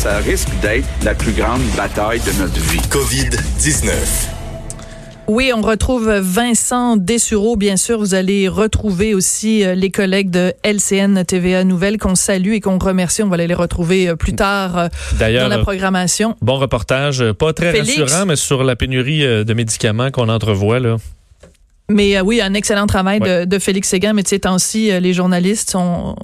ça risque d'être la plus grande bataille de notre vie. COVID-19. Oui, on retrouve Vincent Dessureau, bien sûr. Vous allez retrouver aussi euh, les collègues de LCN TVA Nouvelles qu'on salue et qu'on remercie. On va aller les retrouver euh, plus tard euh, dans la programmation. Bon reportage, pas très rassurant, mais sur la pénurie de médicaments qu'on entrevoit là. Mais oui, un excellent travail de, Félix Séguin. Mais tu sais, temps-ci, les journalistes sont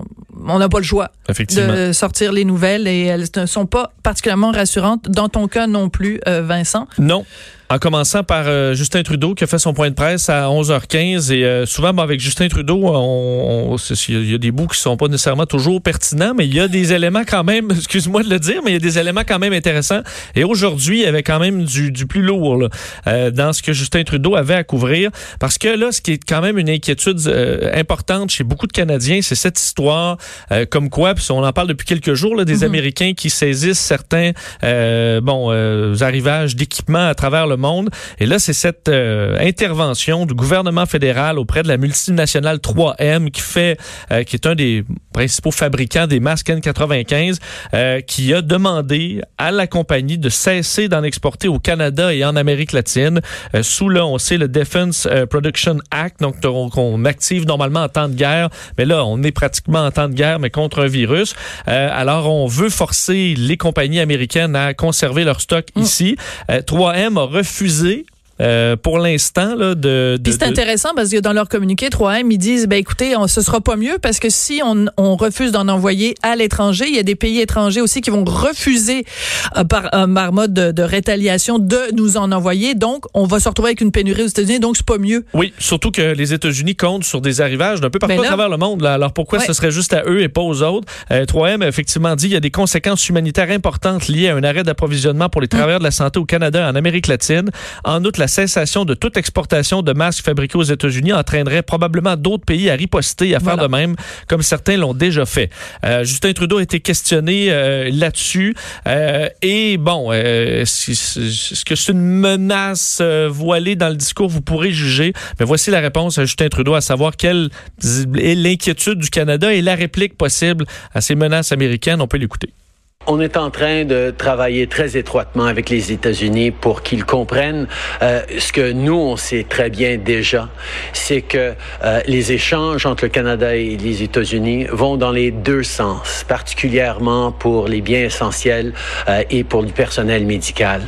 on n'a pas le choix de sortir les nouvelles et elles ne sont pas particulièrement rassurantes. Dans ton cas non plus, Vincent. Non. En commençant par euh, Justin Trudeau qui a fait son point de presse à 11h15 et euh, souvent avec Justin Trudeau, on, il y a des bouts qui sont pas nécessairement toujours pertinents, mais il y a des éléments quand même, excuse-moi de le dire, mais il y a des éléments quand même intéressants. Et aujourd'hui, il y avait quand même du, du plus lourd là, euh, dans ce que Justin Trudeau avait à couvrir, parce que là, ce qui est quand même une inquiétude importante chez beaucoup de Canadiens, c'est cette histoire comme quoi, puis on en parle depuis quelques jours, là, des mm-hmm. Américains qui saisissent certains bon arrivages d'équipements à travers le monde. Et là, c'est cette euh, intervention du gouvernement fédéral auprès de la multinationale 3M qui fait, euh, qui est un des principaux fabricants des masques N95, euh, qui a demandé à la compagnie de cesser d'en exporter au Canada et en Amérique latine sous là, on sait le Defense Production Act, donc qu'on active normalement en temps de guerre, mais là, on est pratiquement en temps de guerre, mais contre un virus. alors, on veut forcer les compagnies américaines à conserver leur stock mm. ici. 3M a refusé refusé euh, pour l'instant là de, de c'est intéressant parce que dans leur communiqué 3M ils disent ben écoutez on, ce sera pas mieux parce que si on, on refuse d'en envoyer à l'étranger il y a des pays étrangers aussi qui vont refuser euh, par un mode de, de, rétaliation de nous en envoyer. Donc on va se retrouver avec une pénurie aux États-Unis donc c'est pas mieux. Oui surtout que les États-Unis comptent sur des arrivages d'un peu partout ben à travers le monde là. alors pourquoi ce serait juste à eux et pas aux autres? Euh, 3M a effectivement dit il y a des conséquences humanitaires importantes liées à un arrêt d'approvisionnement pour les travailleurs de la santé au Canada et en Amérique latine. En outre la cessation de toute exportation de masques fabriqués aux États-Unis entraînerait probablement d'autres pays à riposter, à faire de même, comme certains l'ont déjà fait. Euh, Justin Trudeau a été questionné euh, là-dessus. Euh, et bon, est-ce que c'est une menace voilée dans le discours? Vous pourrez juger. Mais voici la réponse à Justin Trudeau, à savoir quelle est l'inquiétude du Canada et la réplique possible à ces menaces américaines. On peut l'écouter. On est en train de travailler très étroitement avec les États-Unis pour qu'ils comprennent euh, ce que nous, on sait très bien déjà, c'est que euh, les échanges entre le Canada et les États-Unis vont dans les deux sens, particulièrement pour les biens essentiels euh, et pour le personnel médical.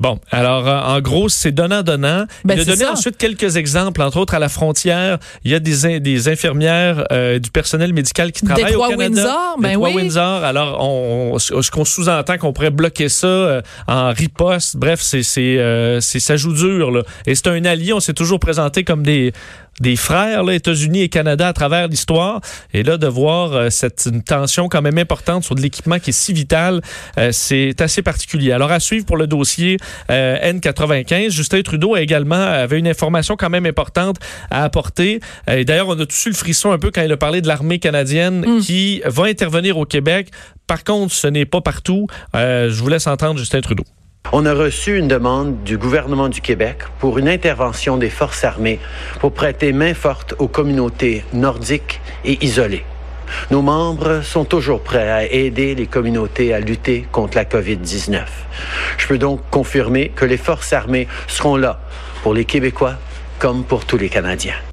Bon, alors euh, en gros, c'est donnant-donnant. Ben, il a donné ensuite quelques exemples, entre autres à la frontière, il y a des, des infirmières euh, du personnel médical qui travaillent au Canada. Windsor, ben oui. Windsor. Alors, on, ce qu'on sous-entend qu'on pourrait bloquer ça euh, en riposte. Bref, c'est c'est ça joue dur là. Et c'est un allié. On s'est toujours présenté comme des des frères, là, États-Unis et Canada à travers l'histoire. Et là, de voir euh, cette une tension quand même importante sur de l'équipement qui est si vital, euh, c'est assez particulier. Alors, à suivre pour le dossier euh, N95, Justin Trudeau a également avait une information quand même importante à apporter. et d'ailleurs, on a tous eu le frisson un peu quand il a parlé de l'armée canadienne mm. qui va intervenir au Québec. Par contre, ce n'est pas partout. je vous laisse entendre Justin Trudeau. On a reçu une demande du gouvernement du Québec pour une intervention des forces armées pour prêter main forte aux communautés nordiques et isolées. Nos membres sont toujours prêts à aider les communautés à lutter contre la COVID-19. Je peux donc confirmer que les forces armées seront là pour les Québécois comme pour tous les Canadiens.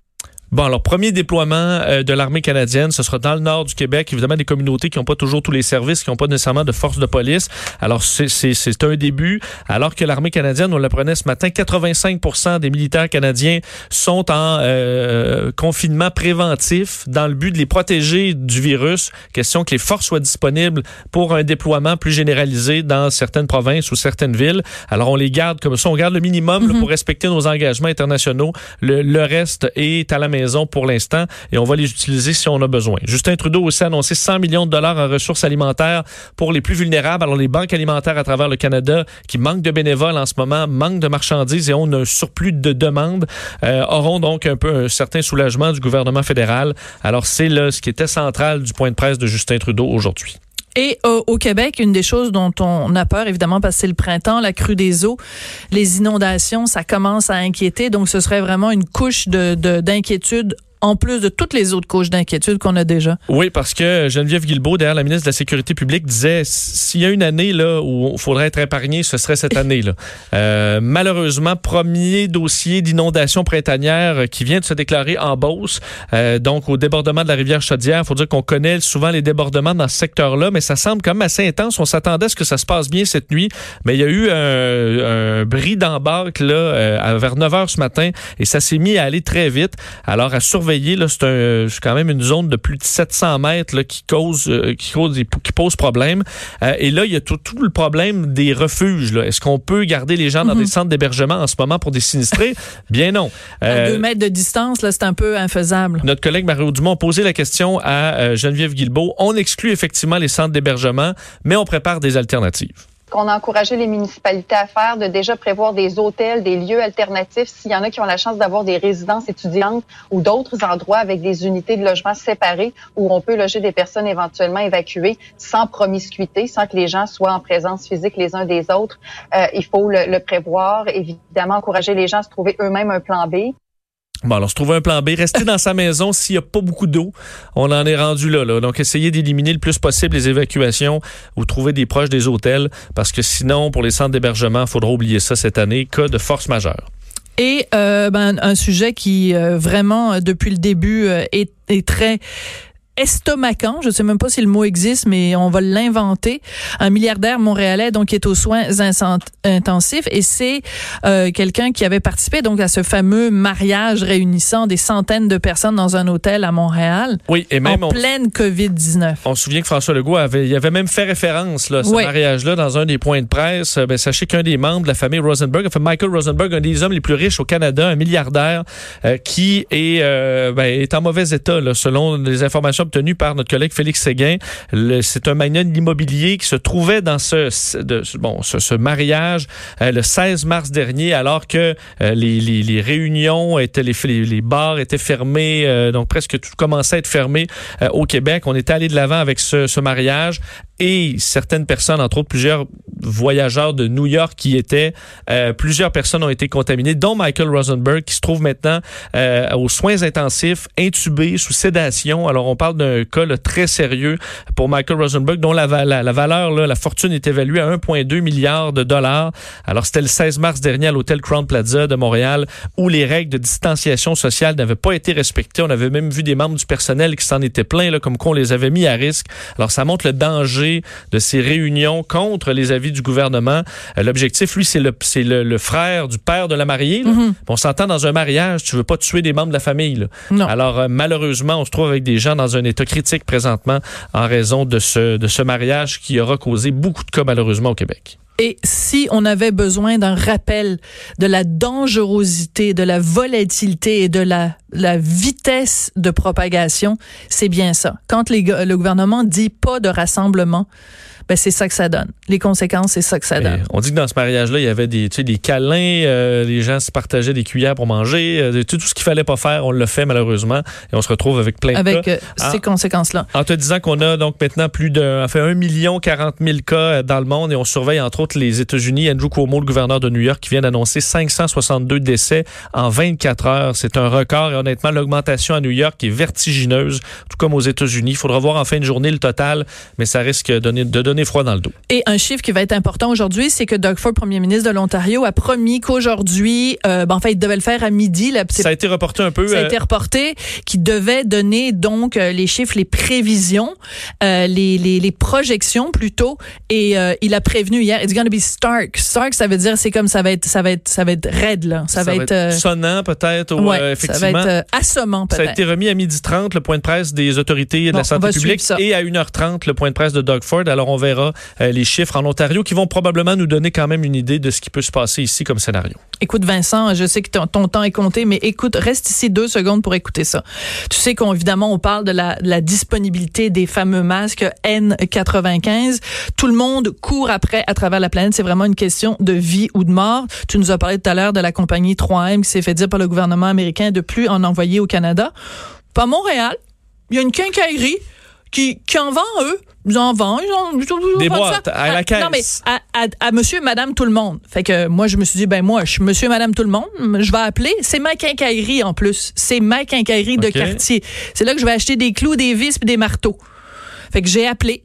Bon, alors, premier déploiement euh, de l'armée canadienne, ce sera dans le nord du Québec. Évidemment, des communautés qui n'ont pas toujours tous les services, qui n'ont pas nécessairement de force de police. Alors, c'est un début. Alors que l'armée canadienne, on l'apprenait ce matin, 85% des militaires canadiens sont en euh, confinement préventif dans le but de les protéger du virus. Question que les forces soient disponibles pour un déploiement plus généralisé dans certaines provinces ou certaines villes. Alors, on les garde comme ça. On garde le minimum mm-hmm. pour respecter nos engagements internationaux. Le, le reste est à la maison pour l'instant et on va les utiliser si on a besoin. Justin Trudeau aussi annoncé 100 millions de dollars en ressources alimentaires pour les plus vulnérables. Alors les banques alimentaires à travers le Canada qui manquent de bénévoles en ce moment, manquent de marchandises et ont un surplus de demandes, euh, auront donc un peu un certain soulagement du gouvernement fédéral. Alors c'est là ce qui était central du point de presse de Justin Trudeau aujourd'hui. Et euh, au Québec, une des choses dont on a peur, évidemment, parce que c'est le printemps, la crue des eaux, les inondations, ça commence à inquiéter. Donc, ce serait vraiment une couche de d'inquiétude en plus de toutes les autres couches d'inquiétude qu'on a déjà. Oui, parce que Geneviève Guilbeault, derrière la ministre de la Sécurité publique, disait s'il y a une année là où il faudrait être épargné, ce serait cette année-là. Euh, malheureusement, premier dossier d'inondation printanière qui vient de se déclarer en Beauce, euh, donc au débordement de la rivière Chaudière. Il faut dire qu'on connaît souvent les débordements dans ce secteur-là, mais ça semble quand même assez intense. On s'attendait à ce que ça se passe bien cette nuit, mais il y a eu un, un bris d'embarque là euh, vers 9 heures ce matin et ça s'est mis à aller très vite. Alors à surveiller, là, c'est quand même une zone de plus de 700 mètres là, qui cause euh, qui cause qui pose problème. Euh, et là, il y a tout, tout le problème des refuges. Est-ce qu'on peut garder les gens dans des mhm. centres d'hébergement en ce moment pour des sinistrés? Bien non. à deux mètres de distance, là, c'est un peu infaisable. Notre collègue Mario Dumont a posé la question à Geneviève Guilbeault. On exclut effectivement les centres d'hébergement, mais on prépare des alternatives qu'on a encouragé les municipalités à faire, de déjà prévoir des hôtels, des lieux alternatifs. S'il y en a qui ont la chance d'avoir des résidences étudiantes ou d'autres endroits avec des unités de logement séparées où on peut loger des personnes éventuellement évacuées sans promiscuité, sans que les gens soient en présence physique les uns des autres, euh, il faut le, le prévoir. Évidemment, encourager les gens à se trouver eux-mêmes un plan B. Bon, alors, se trouver un plan B. Rester dans sa maison s'il n'y a pas beaucoup d'eau. On en est rendu là, là. Donc, essayer d'éliminer le plus possible les évacuations ou trouver des proches des hôtels parce que sinon, pour les centres d'hébergement, il faudra oublier ça cette année. Cas de force majeure. Et euh, ben, un sujet qui euh, vraiment depuis le début euh, est très estomacant, je sais même pas si le mot existe, mais on va l'inventer. Un milliardaire montréalais donc qui est aux soins intensifs et c'est euh, quelqu'un qui avait participé donc à ce fameux mariage réunissant des centaines de personnes dans un hôtel à Montréal. Oui, et même en pleine Covid-19. On se souvient que François Legault avait, il avait même fait référence là, ce mariage-là dans un des points de presse. Ben, sachez qu'un des membres de la famille Rosenberg, enfin Michael Rosenberg, un des hommes les plus riches au Canada, un milliardaire euh, qui est, euh, ben, est en mauvais état là, selon les informations obtenu par notre collègue Félix Séguin. C'est un magnat de l'immobilier qui se trouvait dans ce, bon, ce, mariage euh, le 16 mars dernier, alors que euh, les, réunions étaient, les, les bars étaient fermés, euh, donc presque tout commençait à être fermé au Québec. On était allé de l'avant avec ce mariage et certaines personnes, entre autres plusieurs voyageurs de New York qui étaient, euh, plusieurs personnes ont été contaminées, dont Michael Rosenberg qui se trouve maintenant euh, aux soins intensifs, intubé, sous sédation. Alors on parle d'un cas très sérieux pour Michael Rosenberg dont la, la, valeur, la fortune est évaluée à 1,2 milliard de dollars. Alors c'était le 16 mars dernier à l'hôtel Crown Plaza de Montréal où les règles de distanciation sociale n'avaient pas été respectées. On avait même vu des membres du personnel qui s'en étaient plaints, là, comme qu'on les avait mis à risque. Alors ça montre le danger de ces réunions contre les avis du gouvernement. Euh, l'objectif, lui, c'est le, c'est le, frère du père de la mariée. Mhm. On s'entend dans un mariage, tu veux pas tuer des membres de la famille. Alors, euh, malheureusement, on se trouve avec des gens dans un état critique présentement en raison de ce, de ce mariage qui aura causé beaucoup de cas, malheureusement, au Québec. Et si on avait besoin d'un rappel de la dangerosité, de la volatilité et de la, vitesse de propagation, c'est bien ça. Quand le gouvernement dit pas de rassemblement, ben c'est ça que ça donne. Les conséquences, c'est ça que ça donne. on dit que dans ce mariage-là, il y avait des, tu sais, des câlins, euh, les gens se partageaient des cuillères pour manger, euh, tout, tout, ce qu'il fallait pas faire, on le fait malheureusement, et on se retrouve avec plein de avec, cas. Avec euh, ces conséquences-là. En te disant qu'on a donc maintenant plus de, enfin, 1 million 40 000 cas dans le monde, et on surveille entre autres les États-Unis. Andrew Cuomo, le gouverneur de New York, qui vient d'annoncer 562 décès en 24 heures. C'est un record, et honnêtement, l'augmentation à New York est vertigineuse, tout comme aux États-Unis. Il faudra voir en fin de journée le total, mais ça risque de donner, de donner froid dans le dos. Et un chiffre qui va être important aujourd'hui, c'est que Doug Ford, premier ministre de l'Ontario, a promis qu'aujourd'hui, euh, ben, en fait, il devait le faire à midi. Là, ça a été reporté un peu. Ça a euh, été reporté, qui devait donner donc euh, les chiffres, les prévisions, euh, les, les, les, projections plutôt. Et il a prévenu hier, it's going to be stark. Stark, ça veut dire c'est comme ça va être, ça va être, ça va être raide là. Ça, va, être, sonnant peut-être. Ouais, effectivement. Ça va être assommant peut-être. Ça a été remis à midi 30 le point de presse des autorités de la santé publique et à 1h30 le point de presse de Doug Ford. Alors on verra euh, les chiffres en Ontario qui vont probablement nous donner quand même une idée de ce qui peut se passer ici comme scénario. Écoute Vincent, je sais que ton, temps est compté, mais écoute, reste ici deux secondes pour écouter ça. Tu sais qu'évidemment on parle de la, la, disponibilité des fameux masques N95. Tout le monde court après à travers la planète. C'est vraiment une question de vie ou de mort. Tu nous as parlé tout à l'heure de la compagnie 3M qui s'est fait dire par le gouvernement américain de plus en envoyer au Canada. Pas Montréal. Il y a une quincaillerie qui, qui en vend, eux, Ils en vendent. Ils en, ils en Des boîtes, ça. à la Non, mais caisse. à, à- à monsieur et madame tout le monde. Fait que moi, je me suis dit, ben moi, je suis monsieur et madame tout le monde. Je vais appeler. C'est ma quincaillerie en plus. C'est ma quincaillerie de quartier. C'est là que je vais acheter des clous, des vis puis des marteaux. Fait que j'ai appelé.